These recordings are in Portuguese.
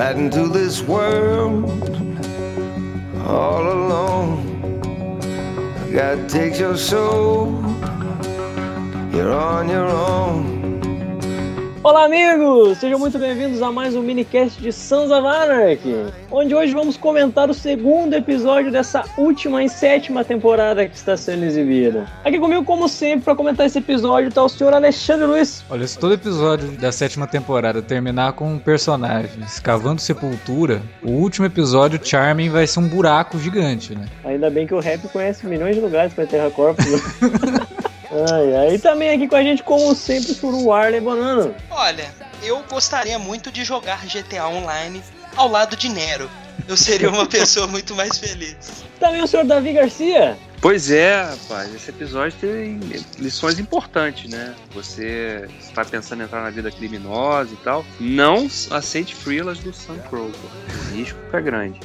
right into this world all alone. God takes your soul, you're on your own. Olá, amigos! Sejam muito bem-vindos a mais um minicast de Sons of Anarchy, onde hoje vamos comentar o segundo episódio dessa última e sétima temporada que está sendo exibida. Aqui comigo, como sempre, para comentar esse episódio está o senhor Alexandre Luiz. Olha, se todo episódio da sétima temporada terminar com um personagem escavando sepultura, o último episódio, Charming, vai ser um buraco gigante, né? Ainda bem que o rap conhece milhões de lugares para enterrar corpos. Ai, ai. E também aqui com a gente, como sempre, por o Arley Bonano. Olha, eu gostaria muito de jogar GTA Online ao lado de Nero. Eu seria uma pessoa muito mais feliz. Também o senhor Davi Garcia. Pois é, rapaz, esse episódio tem lições importantes, né? Você está pensando em entrar na vida criminosa e tal, não aceite freelas do Sam Crow, o risco é grande.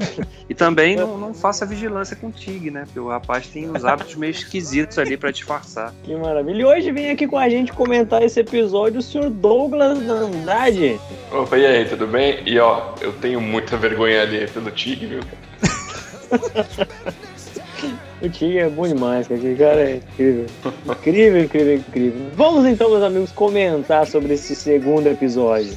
e também não, não, faça vigilância com o Tig, né? Porque o rapaz tem uns hábitos meio esquisitos ali para disfarçar. Que maravilha. E hoje vem aqui com a gente comentar esse episódio o senhor Douglas Andrade. Opa, e aí, tudo bem? E ó, eu tenho muita vergonha ali pelo Tig, viu? O Tig é bom demais, cara. Aquele cara é incrível. Incrível, incrível, incrível. Vamos então, meus amigos, comentar sobre esse segundo episódio.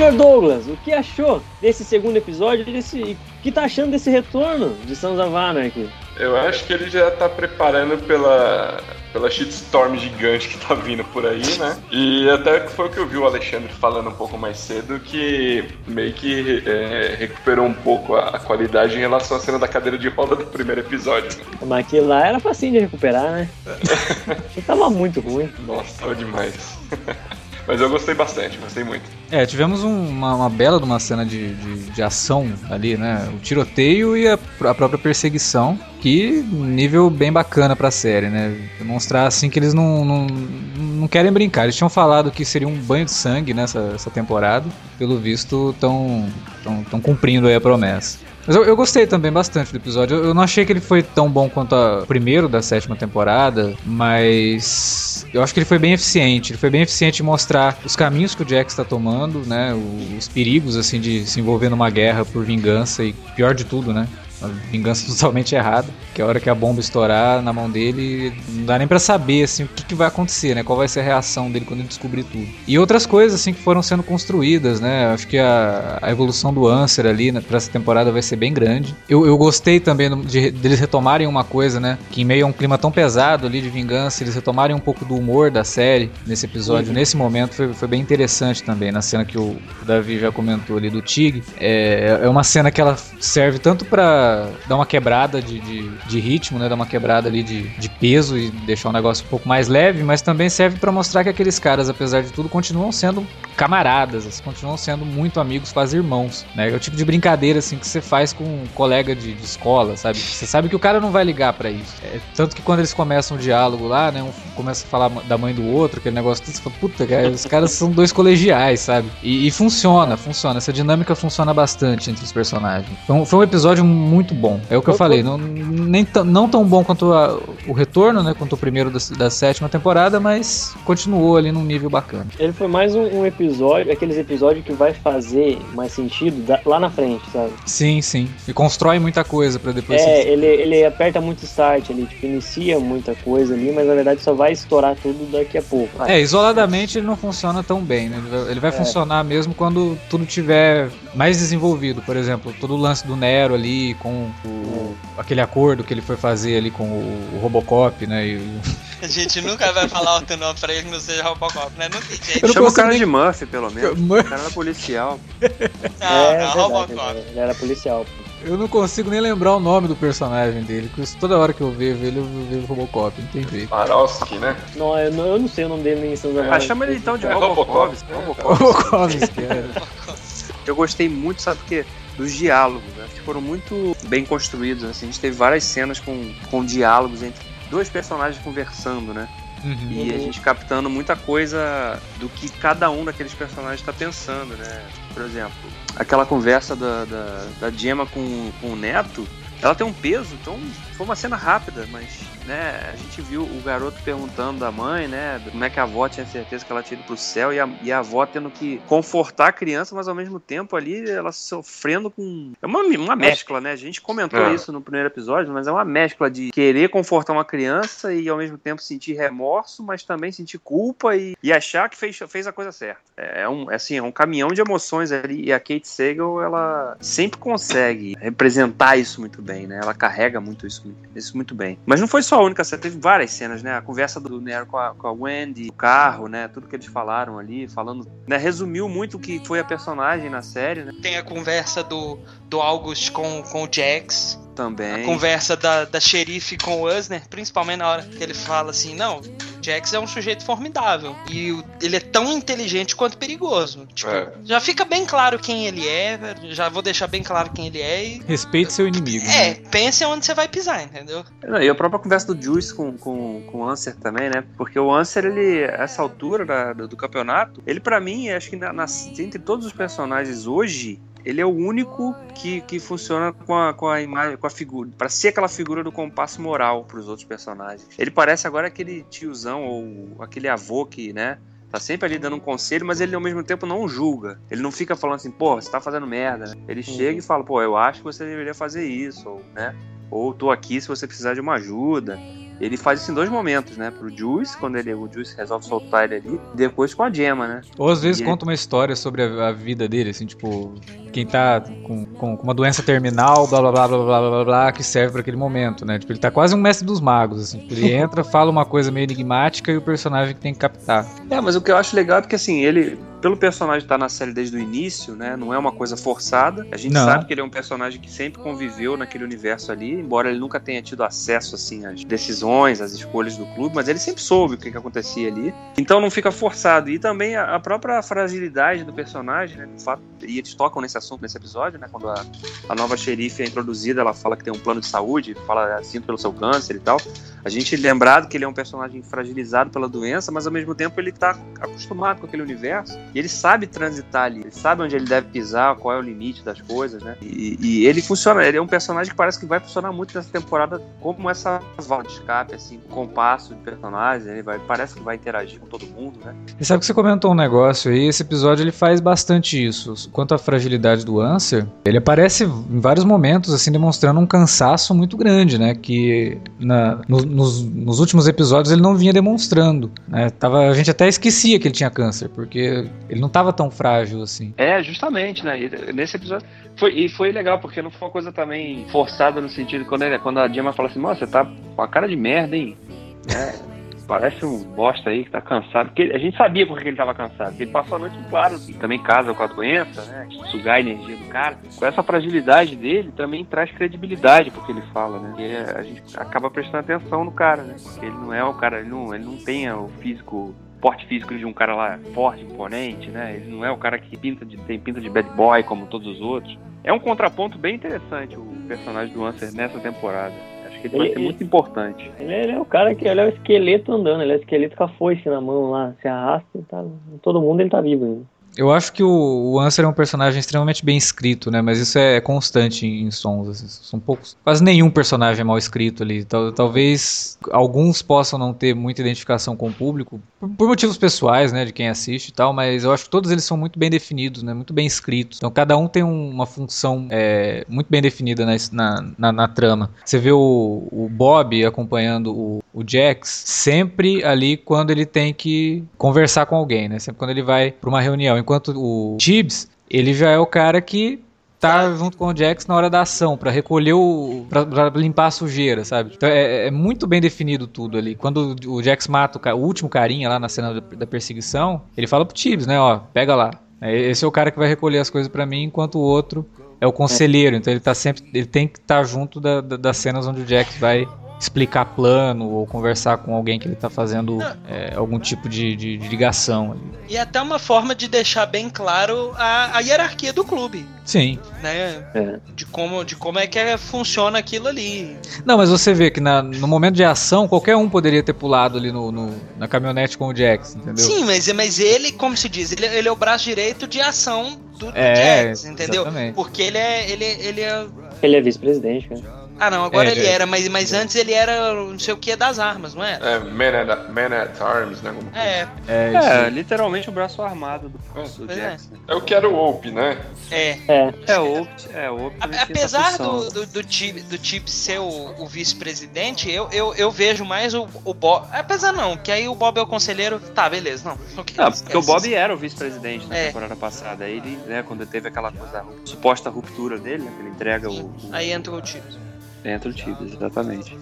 Sr. Douglas, o que achou desse segundo episódio? Desse, o que tá achando desse retorno de Sons of Anarchy? Eu acho que ele já tá preparando pela, pela shitstorm gigante que tá vindo por aí, né? E até foi o que eu vi o Alexandre falando um pouco mais cedo, que meio que é, recuperou um pouco a, a, qualidade em relação à cena da cadeira de roda do primeiro episódio. Né? Mas aquilo lá era facinho de recuperar, né? tava muito ruim. Nossa, tava demais. Mas eu gostei bastante, gostei muito. É, tivemos um, uma, uma, bela de uma cena de, de, de, ação ali, né? O tiroteio e a, a própria perseguição, que nível bem bacana pra série, né? Demonstrar assim que eles não, não, não querem brincar. Eles tinham falado que seria um banho de sangue nessa temporada. Pelo visto, estão cumprindo aí a promessa. Mas eu, eu, gostei também bastante do episódio. Eu, eu, não achei que ele foi tão bom quanto o primeiro da sétima temporada, mas eu acho que ele foi bem eficiente. Ele foi bem eficiente em mostrar os caminhos que o Jack está tomando, né? Os perigos, assim, de se envolver numa guerra por vingança e, pior de tudo, né? Uma vingança totalmente errada, que a hora que a bomba estourar na mão dele, não dá nem para saber assim o que, que, vai acontecer, né? Qual vai ser a reação dele quando ele descobrir tudo. E outras coisas assim que foram sendo construídas, né? Acho que a, a evolução do Answer ali né, para essa temporada vai ser bem grande. Eu, eu gostei também de, de eles retomarem uma coisa, né? Que em meio a um clima tão pesado ali de vingança, eles retomarem um pouco do humor da série nesse episódio, uhum. nesse momento foi, foi bem interessante também, na cena que o Davi já comentou ali do Tig. É, é uma cena que ela serve tanto para dar uma quebrada de, de, de, ritmo, né? Dar uma quebrada ali de, de peso e deixar o negócio um pouco mais leve, mas também serve para mostrar que aqueles caras, apesar de tudo, continuam sendo camaradas, assim, continuam sendo muito amigos, quase irmãos, né? É o tipo de brincadeira, assim, que você faz com um colega de, de escola, sabe? Você sabe que o cara não vai ligar para isso. É, tanto que quando eles começam o diálogo lá, né? Um começa a falar da mãe do outro, aquele negócio, você fala, puta, cara, os caras são dois colegiais, sabe? E, e funciona, funciona. Essa dinâmica funciona bastante entre os personagens. Então, foi um episódio muito muito bom. É o que eu, eu falei, não, nem não tão bom quanto a, o retorno, né? Quanto o primeiro da, da, sétima temporada, mas continuou ali num nível bacana. Ele foi mais um, um episódio, aqueles episódios que vai fazer mais sentido da, lá na frente, sabe? Sim, sim. E constrói muita coisa para depois. É, ele, ele aperta muito start ali, tipo, inicia muita coisa ali, mas na verdade só vai estourar tudo daqui a pouco. É, isoladamente ele não funciona tão bem, né? Ele vai, ele vai é. funcionar mesmo quando tudo tiver mais desenvolvido. Por exemplo, todo o lance do Nero ali, com com o, aquele acordo que ele foi fazer ali com o, o Robocop, né? E, a gente nunca vai falar outro nome pra ele que não seja Robocop, né? Não tem jeito. Chama o cara nem... de Murphy, pelo menos. Murphy. O cara era policial. Não, é, não, Robocop. Ele era policial. Eu não consigo nem lembrar o nome do personagem dele, porque toda hora que eu vejo ele, eu vejo Robocop, não tem jeito. Farowski, né? Não eu, não, eu não sei o nome dele nem São Ah, chama ele então de é, Robocop. Robocop. é. Eu gostei muito, sabe, porque dos diálogos, né? que foram muito bem construídos. Assim. A gente teve várias cenas com, com diálogos entre dois personagens conversando, né? Uhum. E a gente captando muita coisa do que cada um daqueles personagens está pensando, né? Por exemplo, aquela conversa da, da, da Gemma com, com o Neto, ela tem um peso, então foi uma cena rápida, mas né, a gente viu o garoto perguntando da mãe, né, como é que a avó tinha certeza que ela tinha ido pro céu e a, e a avó tendo que confortar a criança, mas ao mesmo tempo ali ela sofrendo com. É uma, uma mescla, né? A gente comentou É. isso no primeiro episódio, mas é uma mescla de querer confortar uma criança e ao mesmo tempo sentir remorso, mas também sentir culpa e, e achar que fez, fez a coisa certa. É um, é assim, é um caminhão de emoções ali e a Kate Sagal, ela sempre consegue representar isso muito bem, né? Ela carrega muito isso, isso muito bem. Mas não foi só a única cena, teve várias cenas, né? A conversa do Nero com a, com a Wendy, o carro, né? Tudo que eles falaram ali, falando, né? Resumiu muito o que foi a personagem na série, né? Tem a conversa do, do August com, com o Jax. A Também. conversa da, da xerife com o Usner, principalmente na hora que ele fala assim: não, Jax é um sujeito formidável. E ele é tão inteligente quanto perigoso. Tipo, É. já fica bem claro quem ele é, já vou deixar bem claro quem ele é. E, Respeite seu inimigo. é, né? pense onde você vai pisar, entendeu? Não, E a própria conversa do Juice com, com, com o Answer também, né? Porque o Answer, ele, essa altura da- do, do campeonato, ele pra mim, acho que na, na- entre todos os personagens hoje, ele é o único que, que funciona com a, com a imagem, com a figura, pra ser aquela figura do compasso moral pros outros personagens. Ele parece agora aquele tiozão ou aquele avô que, né? Tá sempre ali dando um conselho, mas ele ao mesmo tempo não julga. Ele não fica falando assim, pô, você tá fazendo merda. né? Ele chega e fala, pô, eu acho que você deveria fazer isso, ou, né? Ou tô aqui se você precisar de uma ajuda. Ele faz isso em dois momentos, né? Pro Juice, quando ele, o Juice resolve soltar ele ali, e depois com a Gemma, né? Ou às vezes E- conta uma história sobre a, a vida dele, assim, tipo, quem tá com, com, com uma doença terminal, blá blá blá blá blá blá blá, blá que serve pra aquele momento, né? Tipo, ele tá quase um mestre dos magos, assim. Tipo, ele entra, fala uma coisa meio enigmática e o personagem que tem que captar. É, mas o que eu acho legal é porque, assim, ele, pelo personagem estar na série desde o início, né? Não é uma coisa forçada. A gente Não. sabe que ele é um personagem que sempre conviveu naquele universo ali, embora ele nunca tenha tido acesso, assim, às decisões, às escolhas do clube, mas ele sempre soube o que, que acontecia ali. Então não fica forçado. E também a, a própria fragilidade do personagem, né? O fato, e eles tocam nesse assunto nesse episódio, né? Quando a, a nova xerife é introduzida, ela fala que tem um plano de saúde, fala assim pelo seu câncer e tal. A gente lembrado que ele é um personagem fragilizado pela doença, mas ao mesmo tempo ele tá acostumado com aquele universo e ele sabe transitar ali, ele sabe onde ele deve pisar, qual é o limite das coisas, né? E, e ele funciona, ele é um personagem que parece que vai funcionar muito nessa temporada como essa válvula de escape, assim, compasso de personagens, ele vai, parece que vai interagir com todo mundo, né? E sabe que você comentou um negócio aí, esse episódio ele faz bastante isso. Quanto à fragilidade do Answer, ele aparece em vários momentos, assim, demonstrando um cansaço muito grande, né? Que na- no- nos, nos últimos episódios ele não vinha demonstrando, né? Tava, a gente até esquecia que ele tinha câncer, porque ele não tava tão frágil assim. É, justamente, né? E nesse episódio. Foi, e foi legal, porque não foi uma coisa também forçada no sentido quando, ele, quando a Gemma fala assim, nossa, você tá com a cara de merda, hein? É, parece um bosta aí que tá cansado. Porque a gente sabia por que ele tava cansado. porque Ele passou a noite, claro, e também casa com a doença, né? Sugar a energia do cara. Com essa fragilidade dele, também traz credibilidade pro que ele fala, né? E a gente acaba prestando atenção no cara, né? Porque ele não é o cara, ele não, ele não tem o físico porte físico de um cara lá forte, imponente, né? Ele não é o cara que pinta de, tem pinta de bad boy como todos os outros. É um contraponto bem interessante o personagem do Answer nessa temporada. Acho que ele vai Ele- ser muito importante. Ele, é- ele é o cara que ele é o esqueleto andando, ele é o esqueleto com a foice na mão lá, se arrasta e tá. Todo mundo ele tá vivo ainda. Eu acho que o, o Answer é um personagem extremamente bem escrito, né? Mas isso é constante em, em sons. assim, são poucos. Quase nenhum personagem é mal escrito ali. Tal- talvez alguns possam não ter muita identificação com o público, por, por motivos pessoais, né? De quem assiste e tal, mas eu acho que todos eles são muito bem definidos, né? Muito bem escritos. Então cada um tem um- uma função é, muito bem definida na, na, na- na trama. Você vê o, o Bob acompanhando o, o Jax sempre ali quando ele tem que conversar com alguém, né? Sempre quando ele vai pra uma reunião. Enquanto o Tibbs, ele já é o cara que tá junto com o Jax na hora da ação, pra recolher o. Pra, pra limpar a sujeira, sabe? Então é, é muito bem definido tudo ali. Quando o Jax mata o, o último carinha lá na cena da, da perseguição, ele fala pro Tibbs, né? Ó, pega lá. É, Esse é o cara que vai recolher as coisas pra mim, enquanto o outro é o conselheiro. Então ele tá sempre. Ele tem que estar junto da- da- das cenas onde o Jax vai explicar plano ou conversar com alguém que ele tá fazendo é, algum tipo de, de- de ligação. ali. E até uma forma de deixar bem claro a, a hierarquia do clube, Sim. né? É. De como, de como é que é- funciona aquilo ali. Não, mas você vê que na- no momento de ação, qualquer um poderia ter pulado ali no, no- na caminhonete com o Jax, entendeu? Sim, mas, mas ele, como se diz, ele, ele é o braço direito de ação do, do É, Jax, entendeu? exatamente. Porque ele é, ele, ele é. Ele é vice-presidente, cara. Ah, não, agora É, ele é. era, mas, mas antes ele era não sei o que das armas, não era? É, Man at, Man at Arms, né? É, É, É, literalmente o braço armado do, do Pois é. É o que era o Ope, né? é. É. É, o é, o Apesar do, do, do, Chip, do Chip ser o, o vice-presidente, eu, eu, eu vejo mais o, o Bob. Apesar não, que aí o Bob é o conselheiro. Tá, beleza, não. Não, porque o. Bob era o vice-presidente na É. temporada passada. Aí ele, né, quando teve aquela coisa, da suposta ruptura dele, né, que ele entrega o, o Aí entra o Chip. Dentro do Tibas, exatamente.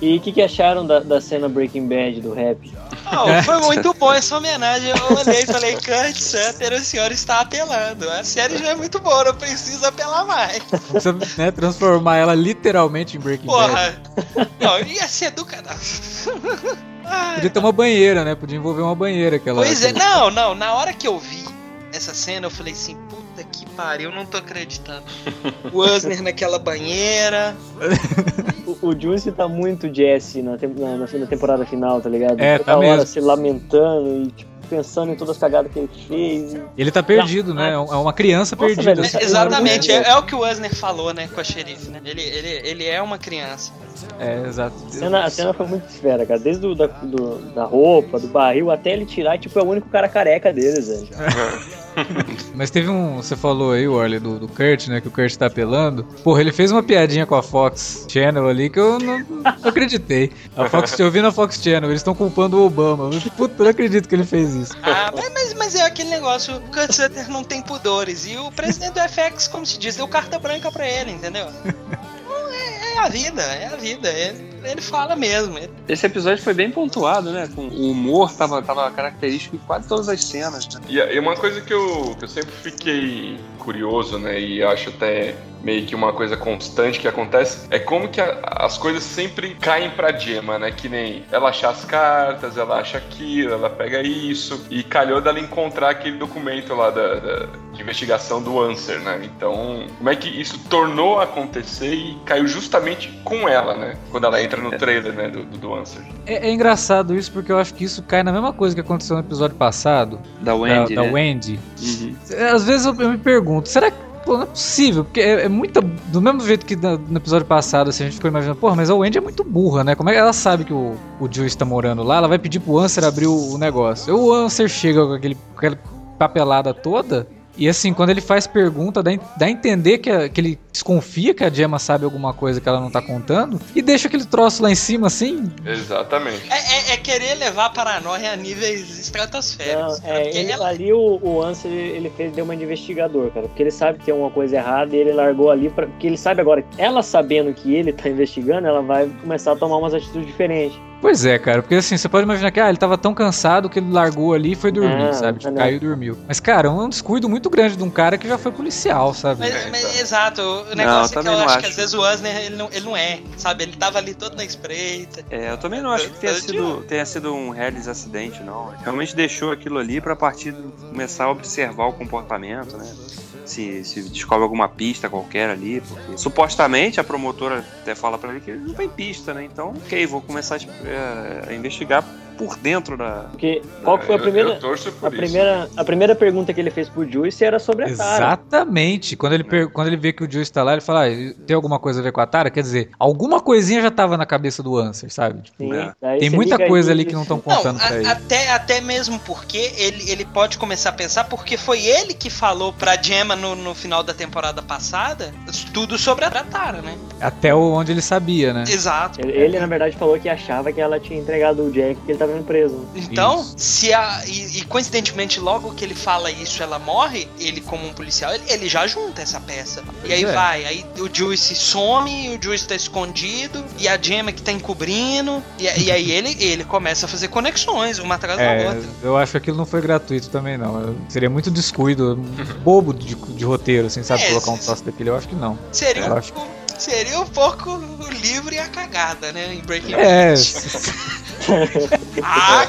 E o que, que acharam da, da cena Breaking Bad do rap? Oh, foi muito bom essa homenagem. Eu olhei e falei, Kurt Sutter, o senhor está apelando. A série já é muito boa, não precisa apelar mais. Precisa né, transformar ela literalmente em Breaking Bad. Porra. Não, ia ser do canal. Podia ter uma banheira, né? Podia envolver uma banheira aquela. Pois é, não, não, na hora que eu vi essa cena, eu falei assim, puta que pariu, eu não tô acreditando. O Asner naquela banheira. O, o Juice tá muito Jesse na, na, na, na temporada final, tá ligado? É, Toda tá hora mesmo. se lamentando e tipo, pensando em todas as cagadas que ele fez. e- Ele tá perdido, né? É um- é uma criança Nossa, perdida. velho, É, exatamente, muito é, é o que o Asner falou, né, com a xerife, né? Ele, ele, ele é uma criança. É, exato. A cena, a cena foi muito esfera, cara. Desde do, da, do- da roupa, do barril, até ele tirar, e, tipo, é o único cara careca deles, velho. Mas teve um. Você falou aí, Warley, do, do Kurt, né? Que o Kurt tá apelando. Porra, ele fez uma piadinha com a Fox Channel ali que eu não, não acreditei. A Fox, eu vi na Fox Channel, eles estão culpando o Obama. Eu, Puta, não acredito que ele fez isso. Ah, mas, mas, é aquele negócio, o Kurt Sutter não tem pudores. E o presidente do FX, como se diz, deu carta branca pra ele, entendeu? Não, é, é a vida, é a vida. Ele, ele fala mesmo. ele- Esse episódio foi bem pontuado, né? Com o humor tava, tava característico em quase todas as cenas. Né? E, e uma coisa que eu, que eu sempre fiquei curioso, né, e acho até meio que uma coisa constante que acontece, é como que a- as coisas sempre caem pra Gemma, né, que nem ela achar as cartas, ela acha aquilo, ela pega isso, e calhou dela encontrar aquele documento lá da, da- de investigação do Answer, né, então como é que isso tornou a acontecer e caiu justamente com ela, né, quando ela entra no trailer, né, do, do, do Answer. É, é engraçado isso porque eu acho que isso cai na mesma coisa que aconteceu no episódio passado. Da Wendy, da, da né? Wendy. Uhum. Às vezes eu, eu me pergunto, será que. Pô, não é possível, porque é, é muita. Do mesmo jeito que na- no episódio passado, assim, a gente ficou imaginando, porra, mas a Wendy é muito burra, né? Como é que ela sabe que o, o Juice tá morando lá? Ela vai pedir pro Answer abrir o, o negócio. O Answer chega com, aquele, com aquela papelada toda. E assim, quando ele faz pergunta, dá, a entender que, a- que ele desconfia que a Gemma sabe alguma coisa que ela não tá contando. E deixa aquele troço lá em cima, assim. Exatamente. É, é- é querer levar a paranoia a níveis estratosféricos. Não, é, ele, ela- ali o, o Ansel, ele fez, deu uma de investigador, cara, porque ele sabe que tem uma coisa errada e ele largou ali, pra, porque ele sabe agora, ela sabendo que ele tá investigando, ela vai começar a tomar umas atitudes diferentes. Pois é, cara, porque assim, você pode imaginar que ah, ele tava tão cansado que ele largou ali e foi dormir, sabe? Tipo, caiu e dormiu. Mas, cara, é um descuido muito grande de um cara que já foi policial, sabe? Mas, mas, exato, o negócio é que eu não acho, acho. que às vezes o Asner ele não, ele não é, sabe? Ele tava ali todo na espreita. É, eu também não acho que tenha sido, tenha sido um reles acidente, não. Realmente deixou aquilo ali pra partir de começar a observar o comportamento, né? Se, se descobre alguma pista qualquer ali, porque supostamente a promotora até fala pra ele que ele não tem pista, né? Então, ok, vou começar a, é, a investigar por dentro da. Porque qual que foi a Eu- primeira, Eu, torço por a isso. primeira, a primeira pergunta que ele fez pro Juice era sobre a Tara. Exatamente. Quando ele, per- quando ele vê que o Juice tá lá, ele fala: ah, tem alguma coisa a ver com a Tara? Quer dizer, alguma coisinha já tava na cabeça do Answer, sabe? Tipo, Sim, É. tem muita coisa ali que não estão Não, contando a- pra ele. até, até mesmo porque ele, ele pode começar a pensar, porque foi ele que falou pra Gemma no, no final da temporada passada tudo sobre a Tara, né? Até o- onde ele sabia, né? Exato. Ele, ele, na verdade, falou que achava que ela tinha entregado o Jack porque ele tava preso. Então, Isso. se a. E, e coincidentemente, logo que ele fala isso, ela morre, ele, como um policial, ele, ele já junta essa peça. E aí é. vai, aí o Juice some, o Juice tá escondido, e a Gemma que tá encobrindo, e, e aí ele, ele começa a fazer conexões, uma atrás da É, outra. eu acho que aquilo não foi gratuito também, não. Seria muito descuido, bobo de, de roteiro, assim, sabe? É, Colocar um troço daquele, eu acho que não. Seria eu um, acho- Seria um pouco o livro e a cagada, né? Em Breaking É, Bad. Ah,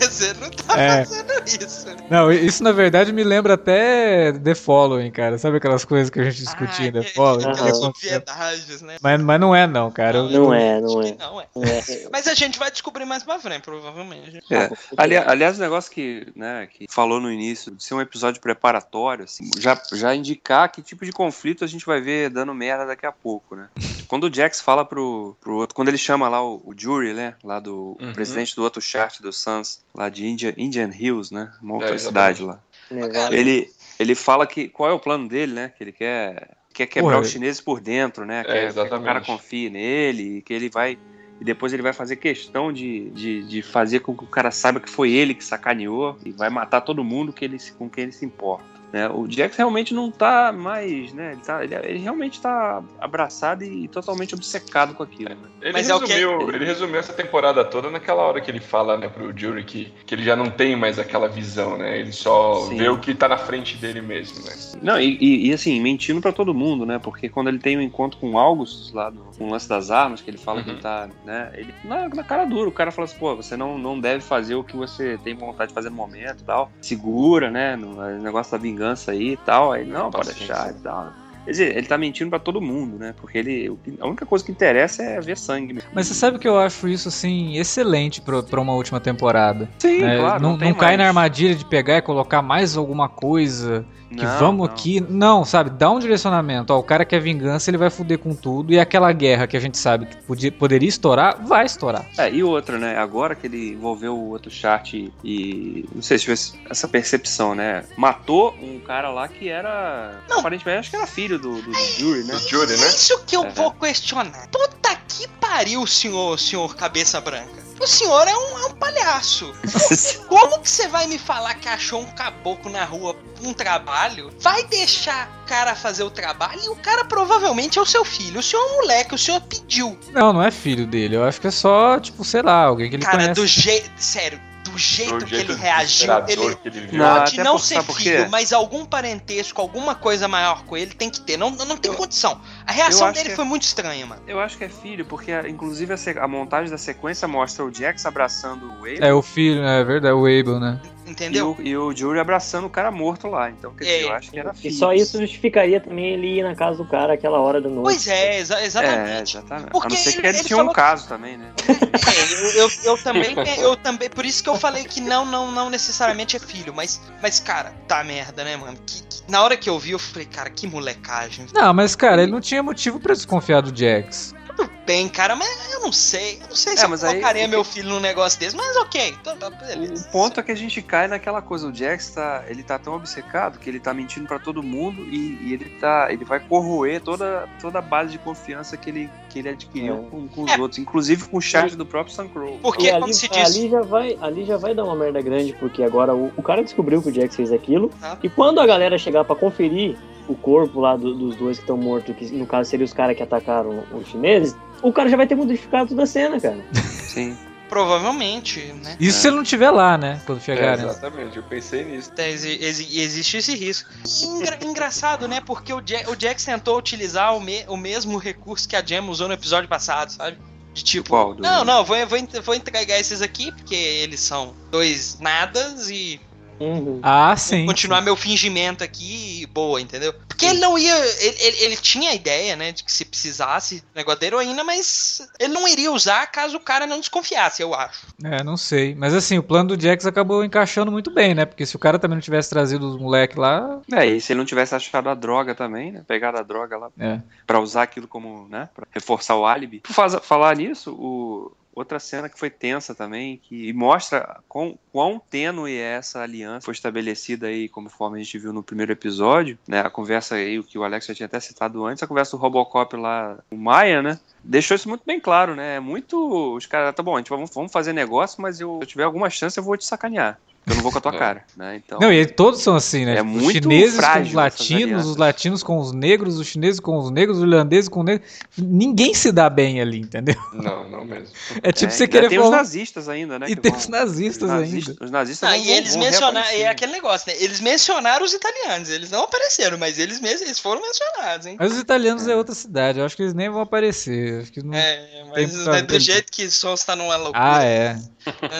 você não tá É. fazendo isso. não, isso na verdade me lembra até The Following, cara. Sabe aquelas coisas que a gente discutia em The Ah, Following? obviedades, né? Mas, mas não é não, cara. Eu- Não é, não Acho é. Não, é. Não é. Mas a gente vai descobrir mais pra frente, provavelmente. É. Ali- aliás, o negócio que, né, que falou no início, de ser um episódio preparatório, assim, já, já indicar que tipo de conflito a gente vai ver dando merda daqui a pouco, né? Quando o Jax fala pro, pro outro, quando ele chama lá o, o Jury, né, lá do Uhum. presidente do outro chart do Suns, lá de Indian, Indian Hills, né, uma outra É, cidade lá. Nevada. Ele, ele fala que, qual é o plano dele, né, que ele quer, quer quebrar Porra, os chineses por dentro, né, É, quer, quer que o cara confie nele, que ele vai e depois ele vai fazer questão de, de, de fazer com que o cara saiba que foi ele que sacaneou e vai matar todo mundo que ele, com quem ele se importa. Né? O Jax realmente não tá mais, né? Ele, tá, ele, ele realmente tá abraçado e totalmente obcecado com aquilo. né? Ele, Mas é o que- resumiu, ele resumiu essa temporada toda naquela hora que ele fala né, pro Jury que, que ele já não tem mais aquela visão, né? Ele só Sim. vê o que tá na frente dele mesmo, né? Não, e, e- e, assim, mentindo pra todo mundo, né? Porque quando ele tem um encontro com o Augustus lá no, com o lance das armas, que ele fala que Uhum. ele tá, né? Ele, na, na cara dura, o cara fala assim, pô, você não, não deve fazer o que você tem vontade de fazer no momento e tal. Segura, né? No no negócio da vingança aí e tal. Aí, não, pode Paciência. deixar e tal. Quer dizer, ele tá mentindo pra todo mundo, né? Porque ele. A única coisa que interessa é ver sangue. mesmo. Mas você sabe que eu acho isso, assim, excelente pra, pra uma última temporada. Sim, né? claro. não Não, não cai mais. na armadilha de pegar e colocar mais alguma coisa que Não, vamos aqui. Não, sabe? Dá um direcionamento. Ó, o cara quer vingança, ele vai fuder com tudo. E aquela guerra que a gente sabe que podia, poderia estourar, vai estourar. É, e outra, né? Agora que ele envolveu o outro chart e- não sei se tivesse essa percepção, né? Matou um cara lá que era. Não. Aparentemente acho que era filho do, do Jury, né? O Jury, né? Isso que eu É. vou questionar. Puta que pariu, senhor, senhor cabeça branca. O senhor é um, é um palhaço. Como que você vai me falar que achou um caboclo na rua um trabalho? Vai deixar o cara fazer o trabalho e o cara provavelmente é o seu filho. O senhor é um moleque, o senhor pediu. Não, não é filho dele. Eu acho que é só, tipo, sei lá, alguém que ele cara, conhece. do jeito. Sério, do jeito O que jeito ele reagiu, ele. que ele viu. Não, Pode não por- ser filho, mas algum parentesco, alguma coisa maior com ele tem que ter. Não, não tem condição. A reação dele foi muito estranha, mano. Eu acho que é filho, porque inclusive a, a montagem da sequência mostra o Jax abraçando o Wade É o filho, é verdade, é o Abel, né? E, Entendeu? o, e o Jury abraçando o cara morto lá. Então, quer dizer, É. eu acho que era E filho. só isso justificaria também ele ir na casa do cara aquela hora da noite. Pois é, exa- É, exatamente. exatamente. Porque a não ser que ele- ele, ele tinha um falou que- caso também, né? É, eu, eu, eu também, eu também, por isso que eu falei que não, não, não necessariamente é filho, mas, mas cara, tá merda, né, mano? Que- que- na hora que eu vi, eu falei, cara, que molecagem. Não, mas, cara, ele não tinha motivo pra desconfiar do Jax. Tudo bem, cara, mas eu não sei, eu não sei É, se eu mas aí- colocaria meu filho num negócio desse, mas ok, então tá, beleza. O ponto é que a gente cai naquela coisa, o Jax tá, ele tá tão obcecado que ele tá mentindo pra todo mundo e, e ele tá, ele vai corroer toda, toda a base de confiança que ele, que ele adquiriu É. com, com os É. outute, inclusive com o chat do próprio Suncrow. Porque, E como ali, se diz, ali já vai, ali já vai dar uma merda grande, porque agora o, o cara descobriu que o Jax fez aquilo. Ah. E quando a galera chegar pra conferir o corpo lá do- dos dois que estão mortos, que no caso seriam os caras que atacaram os chineses, o cara já vai ter modificado toda a cena, cara. Sim. provavelmente, né? Isso se ele não estiver lá, né? Quando É, chegar, né? exatamente, eu pensei nisso. É, exi- exi- existe esse risco. E engra- engraçado, né? Porque o, Ja- o Jax tentou utilizar o, me- o mesmo recurso que a Jam usou no episódio passado, sabe? De tipo, Qual? Do- não, não, vou, vou, vou entregar esses aqui, porque eles são dois nadas e Uhum. Ah, vou sim. continuar meu fingimento aqui e boa, entendeu? Porque ele não ia. Ele, ele, ele tinha a ideia, né, de que se precisasse negócio da heroína, mas ele não iria usar caso o cara não desconfiasse, eu acho. É, não sei. Mas assim, o plano do Jax acabou encaixando muito bem, né? Porque se o cara também não tivesse trazido os moleques lá. É, e se ele não tivesse achado a droga também, né? Pegado a droga lá É. pra usar aquilo como, né? Pra reforçar o álibi. Por faz- falar nisso, o, outra cena que foi tensa também, que mostra quão, quão tênue é essa aliança foi estabelecida aí, conforme a gente viu no primeiro episódio, né? A conversa aí, o que o Alex já tinha até citado antes, a conversa do Robocop lá, o Maia, né? Deixou isso muito bem claro, né? É muito. Os caras, tá bom, a gente vamos, vamos fazer negócio, mas eu, se eu tiver alguma chance, eu vou te sacanear. Eu não vou com a tua cara, né? Então, Não, e aí todos são assim, né? É Tipo, os muito chineses com os latinos, os latinos com os negros, os chineses com os negros, os irlandeses com os negros. Ninguém se dá bem ali, entendeu? Não, não mesmo. É tipo é, você querer tem os nazistas ainda, né? E que tem vão- os nazistas os nazistas, ainda. Os nazistas Ah, vão- e eles mencionaram, é aquele negócio, né? Eles mencionaram os italianos, eles não apareceram, mas eles mesmos eles foram mencionados, hein? Mas os italianos é outra cidade, eu acho que eles nem vão aparecer. Acho que não... É, mas do, jeito que Sons tá numa loucura. Ah, é.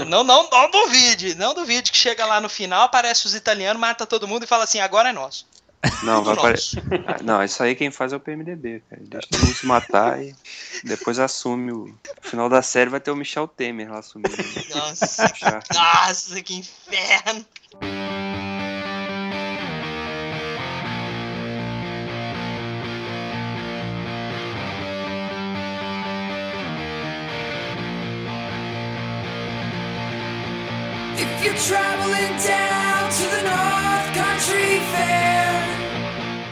Não, não, não duvide, não duvide que chega lá no final, aparece os italianos, mata todo mundo e fala assim, agora é nosso. Não, vai aparecer. Ah, Não, isso aí quem faz é o PMDB, cara. Deixa todo mundo se matar e depois assume o. No final da série vai ter o Michel Temer lá assumindo. Nossa, Já. nossa, que inferno. Down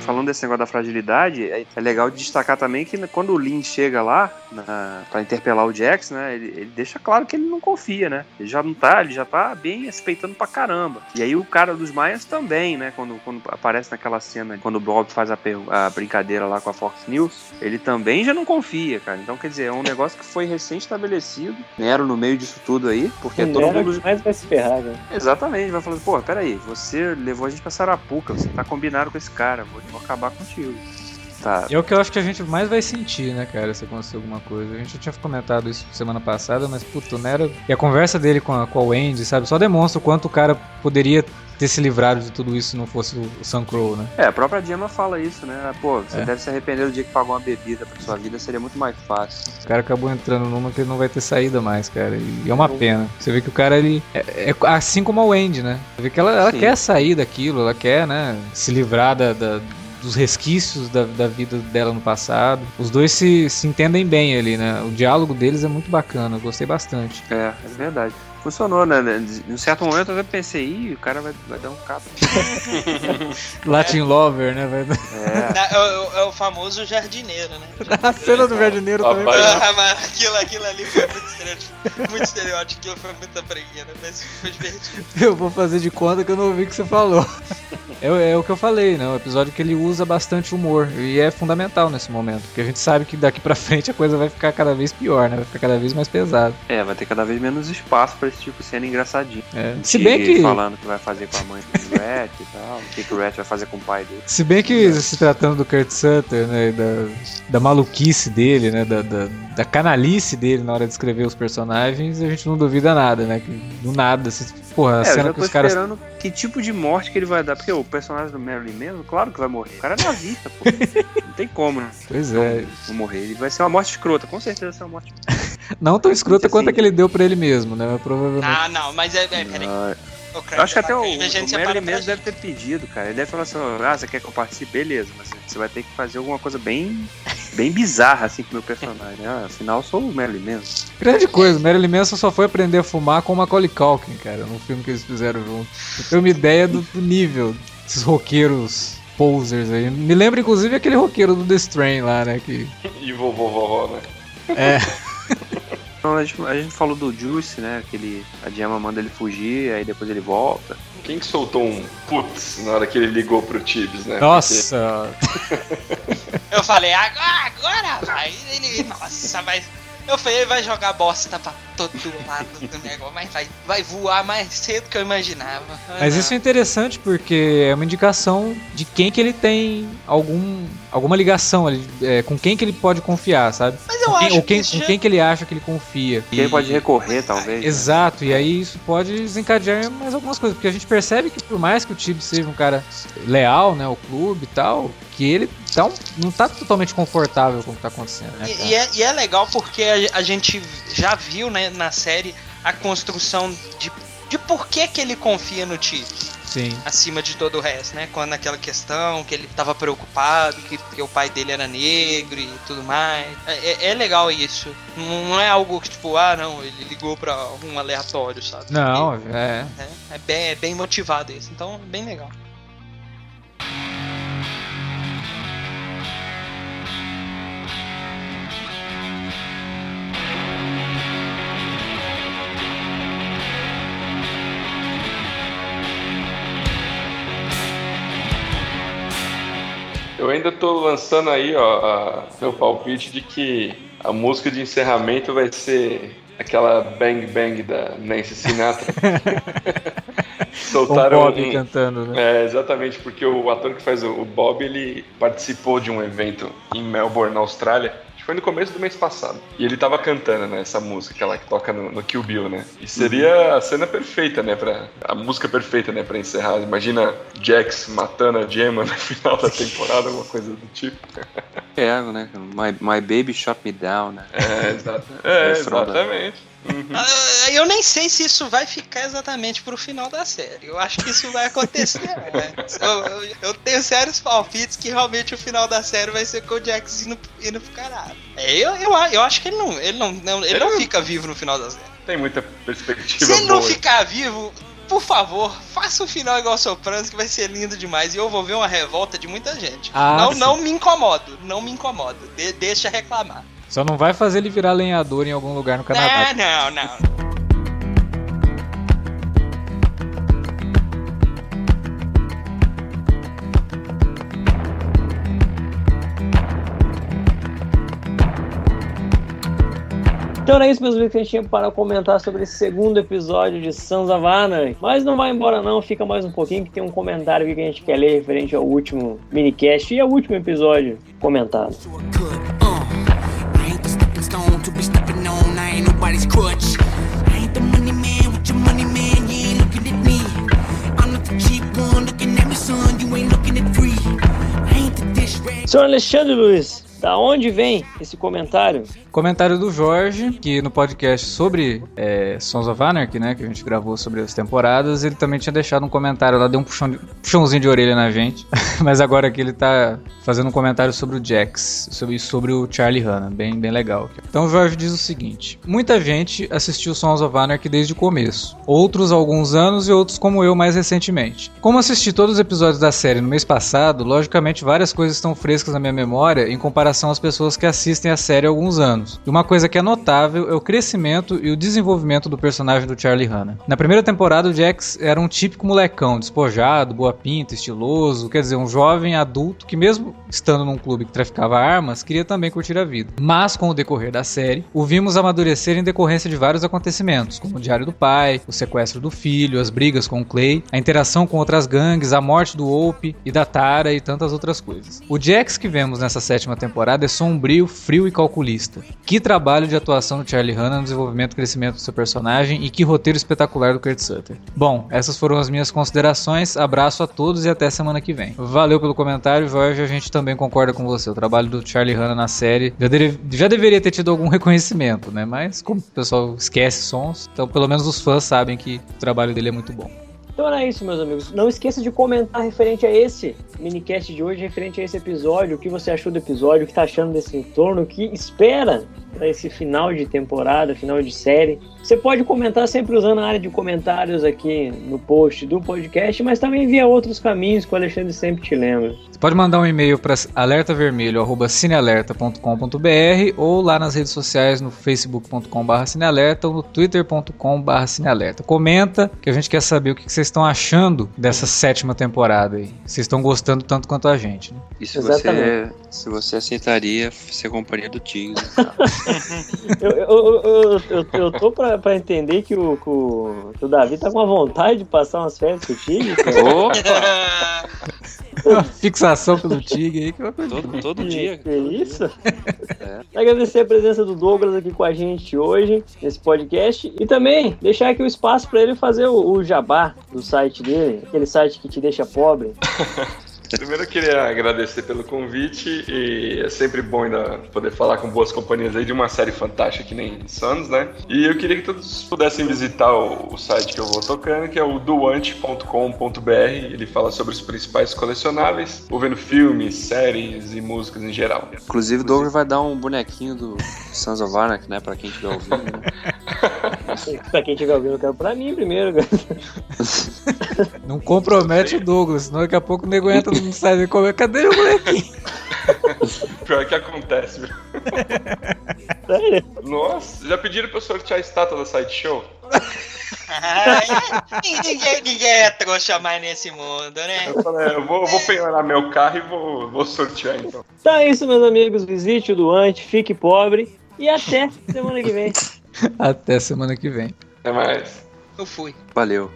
Falando desse negócio da fragilidade, é é legal de destacar também que quando o Lin chega lá na, pra interpelar o Jax, né, ele, ele deixa claro que ele não confia, né? Ele já não tá, ele já tá bem respeitando pra caramba. E aí o cara dos Maias também, né, quando, quando aparece naquela cena, quando o Bob faz a, a brincadeira lá com a Fox News, ele também já não confia, cara. Então, quer dizer, é um negócio que foi recém-estabelecido, Nero no meio disso tudo aí, porque O todo Nero mundo... mais vai se ferrar, cara. Exatamente, vai falando, pô, peraí, você levou a gente pra Sarapuca, você tá combinado com esse cara, vou, vou acabar contigo. Tá. E é o que eu acho que a gente mais vai sentir, né, cara, se acontecer alguma coisa. A gente já tinha comentado isso semana passada, mas, puto, o Nero. E a conversa dele com a, com a Wendy, sabe? Só demonstra o quanto o cara poderia ter se livrado de tudo isso se não fosse o, o Sam Crow, né? É, a própria Gemma fala isso, né? Pô, você É. deve se arrepender do dia que pagou uma bebida pra sua vida, seria muito mais fácil. O cara acabou entrando numa que ele não vai ter saída mais, cara. E é uma pena. Você vê que o cara, ele. É, é assim como a Wendy, né? Você vê que ela, ela Sim. quer sair daquilo, ela quer, né? Se livrar da. da- dos resquícios da, da vida dela no passado. Os dois se, se entendem bem ali, né? O diálogo deles é muito bacana, eu gostei bastante. É, é verdade. Funcionou, né? Em um certo momento eu até pensei, ih, o cara vai, vai dar um capa. Latin Lover, né? Vai... É. É, o- é o famoso jardineiro, né? A cena do jardineiro também. Rapaz, Ah, mas aquilo, aquilo ali foi muito estereótipo, muito estereótipo, aquilo foi muita breguinha, mas foi divertido. Eu vou fazer de conta que eu não ouvi o que você falou. É, é o que eu falei, né? O episódio que ele usa bastante humor. E é fundamental nesse momento. Porque a gente sabe que daqui pra frente a coisa vai ficar cada vez pior, né? Vai ficar cada vez mais pesado. É, vai ter cada vez menos espaço pra esse tipo cena engraçadinho. É. Se bem que. Falando o que vai fazer com a mãe do Rat e tal, o que, que o Rat vai fazer com o pai dele. Se bem que se tratando do Kurt Sutter, né, da, da maluquice dele, né, da, da, da canalice dele na hora de escrever os personagens, a gente não duvida nada, né, que do nada, se, porra, a É, eu cena já que tô os caras... esperando que tipo de morte que ele vai dar. Porque o personagem do Marilyn mesmo, claro que vai morrer. O cara é nazista, pô. Não tem como, né? Pois é, Não morrer. Ele vai ser uma morte escrota, com certeza vai ser uma morte não tão escrota assim. quanto a que ele deu pra ele mesmo, né, mas provavelmente... Ah, não, mas é. é peraí. Ah, Eu acho que até o, o pra mesmo deve ter pedido, cara. Ele deve falar assim, ah, você quer que eu participe? Beleza, mas você vai ter que fazer alguma coisa bem, bem bizarra, assim, com o meu personagem. Ah, afinal, eu sou o Merlin mesmo. Grande coisa, Marilyn Manson só foi aprender a fumar com o Macaulay Culkin, cara, no filme que eles fizeram junto. Pra ter uma ideia do, do nível desses roqueiros posers aí. Me lembra, inclusive, aquele roqueiro do The Strain lá, né, que... E vovô, vovó, né? É... Então, a gente, a gente falou do Juice, né? Que ele, a Gemma manda ele fugir, aí depois ele volta. Quem que soltou um putz na hora que ele ligou pro Tibbs, né? Nossa, Eu falei, agora, agora vai. Ele, nossa, mas. Eu falei, ele vai jogar bosta pra todo lado do negócio, mas vai, vai voar mais cedo que eu imaginava. Mas isso é interessante porque é uma indicação de quem que ele tem algum, alguma ligação ali, é, com quem que ele pode confiar, sabe? Mas eu Com quem, acho ou quem, que com já- quem que ele acha que ele confia. Que ele E- pode recorrer, talvez. né? Exato, e aí isso pode desencadear mais algumas coisas, porque a gente percebe que por mais que o Tibbs seja um cara leal, né, ao clube e tal, que ele um- não tá totalmente confortável com o que tá acontecendo, né, E, e é, e é legal porque a, a gente já viu né, na série a construção de, de por que, que ele confia no Tito. Sim. acima de todo o resto, né? Quando aquela questão que ele tava preocupado, que, que o pai dele era negro e tudo mais. É, é- é legal isso. Não, não é algo que, tipo, ah, não, ele ligou pra um aleatório, sabe? Não, é. É, é bem, é bem motivado isso. Então, é bem legal. Eu ainda tô lançando aí, ó, a, meu palpite de que a música de encerramento vai ser aquela Bang Bang da Nancy Sinatra. Com o Soltaram Bob um- cantando, né? É, exatamente, porque o ator que faz o, o Bob, ele participou de um evento em Melbourne, na Austrália. Foi no começo do mês passado. E ele tava cantando, né, essa música, aquela que toca no, no Kill Bill, né? E seria a cena perfeita, né, pra, a música perfeita, né, pra encerrar. Imagina Jax matando a Gemma no final da temporada, alguma coisa do tipo. É, né? My, my baby shot me down, né? É, exato. É, da- exatamente. Ah, Eu nem sei se isso vai ficar exatamente pro final da série. Eu acho que isso vai acontecer. né? eu, eu- eu tenho sérios palpites que realmente o final da série vai ser com o Jax indo, indo pro caralho. É, eu, eu, eu acho que ele não, ele não, não- ele não fica vivo no final da série. Tem muita perspectiva Se ele não boa. ficar vivo, por favor, faça um final igual Sopranos que vai ser lindo demais. E eu vou ver uma revolta de muita gente. Ah, não, sim. não me incomodo, não me incomodo. De- deixa reclamar. Só não vai fazer ele virar lenhador em algum lugar no Canadá. Não, não, não. Então era isso, meus amigos, que a gente tinha para comentar sobre esse segundo episódio de Sons of Anarchy. Mas não vai embora não, fica mais um pouquinho que tem um comentário aqui que a gente quer ler referente ao último minicast e ao último episódio comentado. Ain't crutch. I ain't the money man with your money man. You ain't looking at me. I'm not the cheap one looking at me, son. You ain't looking at free. I ain't the dish rag. Alexandre Luiz, da onde vem esse comentário? Comentário do Jorge, que no podcast sobre é, Sons of Anarchy, né, que a gente gravou sobre as temporadas, ele também tinha deixado um comentário lá, deu um puxão de- puxãozinho de orelha na gente, mas agora aqui ele tá fazendo um comentário sobre o Jax, sobre, sobre o Charlie Hanna, bem, bem legal. Então o Jorge diz o seguinte, muita gente assistiu Sons of Anarchy desde o começo, outros há alguns anos e outros como eu mais recentemente. Como assisti todos os episódios da série no mês passado, logicamente várias coisas estão frescas na minha memória em comparação às pessoas que assistem a série há alguns anos. E uma coisa que é notável é o crescimento e o desenvolvimento do personagem do Charlie Hanna. Na primeira temporada, o Jax era um típico molecão, despojado, boa pinta, estiloso, quer dizer, um jovem adulto que mesmo estando num clube que traficava armas, queria também curtir a vida. Mas com o decorrer da série, o vimos amadurecer em decorrência de vários acontecimentos, como o diário do pai, o sequestro do filho, as brigas com o Clay, a interação com outras gangues, a morte do Hope e da Tara e tantas outras coisas. O Jax que vemos nessa sétima temporada é sombrio, frio e calculista. Que trabalho de atuação do Charlie Hanna no desenvolvimento e crescimento do seu personagem e que roteiro espetacular do Kurt Sutter. Bom, essas foram as minhas considerações. Abraço a todos e até semana que vem. Valeu pelo comentário, Jorge. A gente também concorda com você. O trabalho do Charlie Hanna na série já, já deveria ter tido algum reconhecimento, né? Mas como o pessoal esquece sons, então pelo menos os fãs sabem que o trabalho dele é muito bom. Então era isso, meus amigos. Não esqueça de comentar referente a esse minicast de hoje, referente a esse episódio, o que você achou do episódio, o que tá achando desse entorno, o que espera para esse final de temporada, final de série. Você pode comentar sempre usando a área de comentários aqui no post do podcast, mas também via outros caminhos que o Alexandre sempre te lembra. Você pode mandar um e-mail para alertavermelho@cinealerta.com.br ou lá nas redes sociais no facebook.com.br cinealerta ou no twitter.com.br cinealerta. Comenta que a gente quer saber o que vocês estão achando dessa sétima temporada aí. Vocês estão gostando tanto quanto a gente, né? E se Exatamente. você, se você aceitaria ser companhia do Tigre? Eu, eu, eu, eu, eu, eu tô pra, pra entender que o, o, que o Davi tá com uma vontade de passar umas férias contigo, cara. Opa! Uma fixação pelo Tig aí que é uma coisa. todo, todo dia. Que isso? Agradecer a presença do Douglas aqui com a gente hoje, nesse podcast. E também deixar aqui o espaço para ele fazer o, o jabá do site dele, aquele site que te deixa pobre. Primeiro eu queria agradecer pelo convite e é sempre bom ainda poder falar com boas companhias aí de uma série fantástica que nem Suns, né? E eu queria que todos pudessem visitar o, o site que eu vou tocando, que é o duante.com.br. Ele fala sobre os principais colecionáveis, envolvendo filmes, séries e músicas em geral. Inclusive, o Douglas vai dar um bonequinho do Sons of Anarchy, né? Pra quem estiver ouvindo. Né? pra quem estiver ouvindo, eu quero pra mim primeiro. cara. Não compromete o Douglas, senão daqui a pouco o nego entra no site e come. Cadê o molequinho? Pior que acontece, viu? Sério? Nossa, já pediram pra eu sortear a estátua da Sideshow? Ninguém, ninguém é trouxa mais nesse mundo, né? Eu falei, eu vou, vou penhorar meu carro e vou, vou sortear então. Então é isso, meus amigos. Visite o doante, fique pobre e até semana que vem. Até semana que vem. Até mais. Eu fui. Valeu.